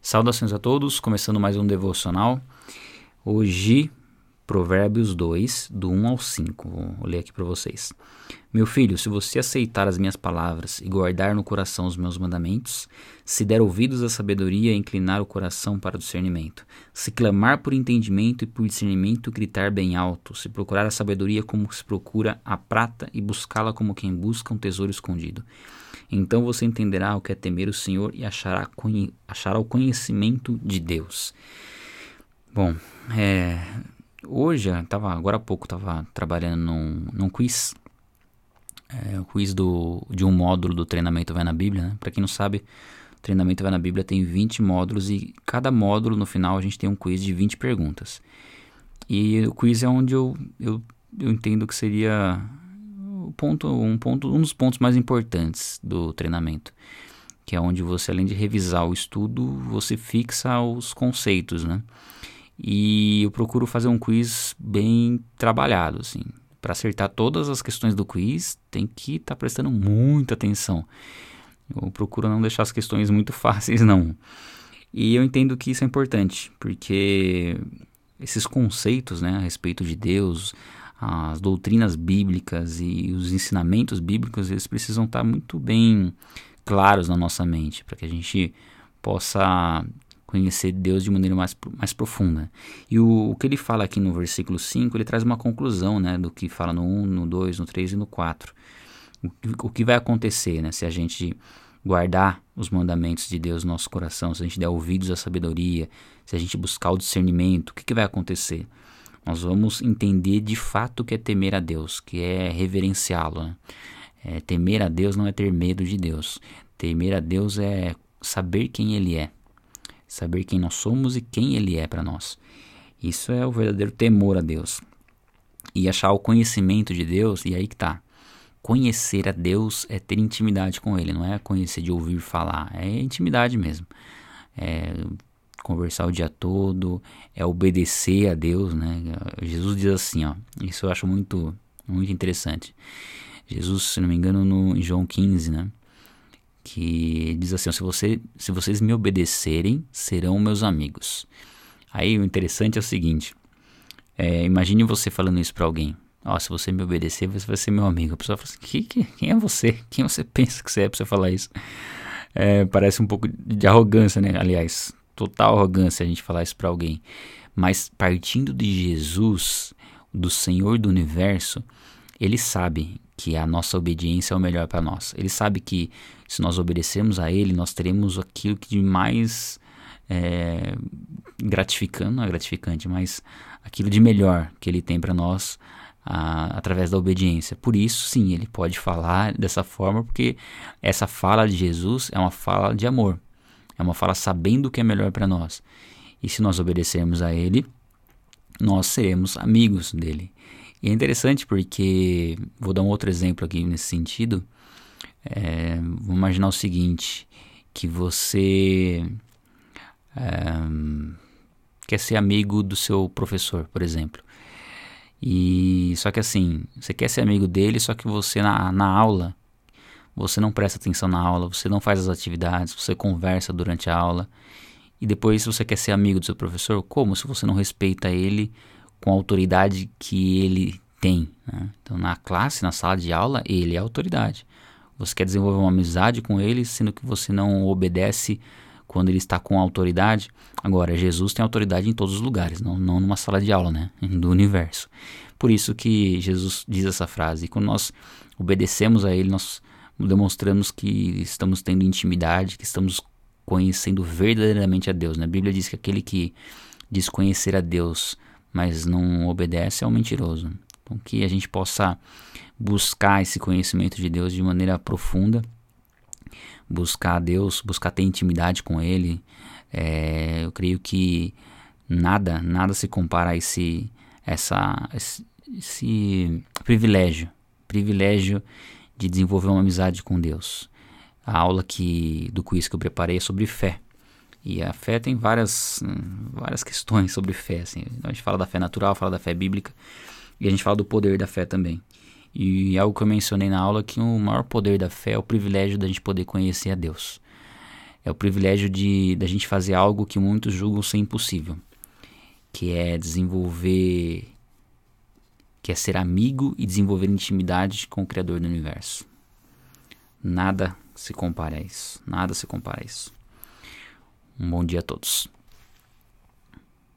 Saudações a todos, começando mais um devocional. Hoje, Provérbios 2, do 1 ao 5. Vou ler aqui para vocês. Meu filho, se você aceitar as minhas palavras e guardar no coração os meus mandamentos, se der ouvidos à sabedoria e inclinar o coração para o discernimento, se clamar por entendimento e por discernimento gritar bem alto, se procurar a sabedoria como se procura a prata e buscá-la como quem busca um tesouro escondido, então você entenderá o que é temer o Senhor e achará, achará o conhecimento de Deus. Bom, é, hoje, tava, agora há pouco, estava trabalhando num, num quiz. É, o quiz do, de um módulo do treinamento Vai na Bíblia. Né? Para quem não sabe, o treinamento Vai na Bíblia tem 20 módulos e cada módulo, no final, a gente tem um quiz de 20 perguntas. E o quiz é onde eu, eu, eu entendo que seria ponto, um, ponto, um dos pontos mais importantes do treinamento, que é onde você, além de revisar o estudo, você fixa os conceitos, né? E eu procuro fazer um quiz bem trabalhado, assim. Para acertar todas as questões do quiz, tem que estar tá prestando muita atenção. Eu procuro não deixar as questões muito fáceis, não. E eu entendo que isso é importante, porque esses conceitos né, a respeito de Deus, as doutrinas bíblicas e os ensinamentos bíblicos, eles precisam estar muito bem claros na nossa mente, para que a gente possa conhecer Deus de maneira mais, mais profunda. E o, o, que ele fala aqui no versículo 5, ele traz uma conclusão né, do que fala no 1, no 2, no 3 e no 4. O, o que vai acontecer né, se a gente guardar os mandamentos de Deus no nosso coração, se a gente der ouvidos à sabedoria, se a gente buscar o discernimento, o que, que vai acontecer? nós vamos entender de fato o que é temer a Deus, que é reverenciá-lo. Né? É, temer a Deus não é ter medo de Deus. Temer a Deus é saber quem Ele é, saber quem nós somos e quem Ele é para nós. Isso é o verdadeiro temor a Deus. E achar o conhecimento de Deus, e aí que tá. Conhecer a Deus é ter intimidade com Ele, não é conhecer de ouvir falar, é intimidade mesmo. É conversar o dia todo, é obedecer a Deus, né? Jesus diz assim, ó, isso eu acho muito, muito interessante. Jesus, se não me engano, no, em João 15, né? Que diz assim, se, você, se vocês me obedecerem, serão meus amigos. Aí o interessante é o seguinte, é, imagine você falando isso para alguém. Ó, se você me obedecer, você vai ser meu amigo. A pessoa fala assim, que, que, quem é você? Quem você pensa que você é pra você falar isso? É, parece um pouco de arrogância, né? Aliás, total arrogância a gente falar isso para alguém. Mas partindo de Jesus, do Senhor do universo, ele sabe que a nossa obediência é o melhor para nós. Ele sabe que se nós obedecermos a Ele, nós teremos aquilo que de mais é, gratificante, não é gratificante, mas aquilo de melhor que Ele tem para nós a, através da obediência. Por isso, sim, Ele pode falar dessa forma, porque essa fala de Jesus é uma fala de amor. É uma fala sabendo o que é melhor para nós. E se nós obedecermos a Ele, nós seremos amigos dele. E é interessante porque, vou dar um outro exemplo aqui nesse sentido. É, vamos imaginar o seguinte: que você é, quer ser amigo do seu professor, por exemplo. E só que assim, você quer ser amigo dele, só que você na, na aula você não presta atenção na aula, você não faz as atividades, você conversa durante a aula. E depois você quer ser amigo do seu professor, como se você não respeita ele com a autoridade que ele tem? Né? Então, na classe, na sala de aula, ele é autoridade. Você quer desenvolver uma amizade com ele, sendo que você não obedece quando ele está com autoridade. Agora, Jesus tem autoridade em todos os lugares, não, não numa sala de aula, né? Do universo. Por isso que Jesus diz essa frase. E quando nós obedecemos a ele, nós demonstramos que estamos tendo intimidade, que estamos conhecendo verdadeiramente a Deus. Né? A Bíblia diz que aquele que diz conhecer a Deus, mas não obedece, é mentiroso. Então, que a gente possa buscar esse conhecimento de Deus de maneira profunda, buscar Deus, buscar ter intimidade com Ele. É, eu creio que nada, nada se compara a esse, essa, esse, esse privilégio, privilégio de desenvolver uma amizade com Deus. A aula que do quiz que eu preparei é sobre fé. E a fé tem várias, várias questões sobre fé. Assim. Então, a gente fala da fé natural, fala da fé bíblica e a gente fala do poder da fé também. E é algo que eu mencionei na aula que o maior poder da fé é o privilégio da gente poder conhecer a Deus. É o privilégio de da gente fazer algo que muitos julgam ser impossível, que é desenvolver que é ser amigo e desenvolver intimidade com o criador do universo. Nada se compara a isso, nada se compara a isso. Um bom dia a todos.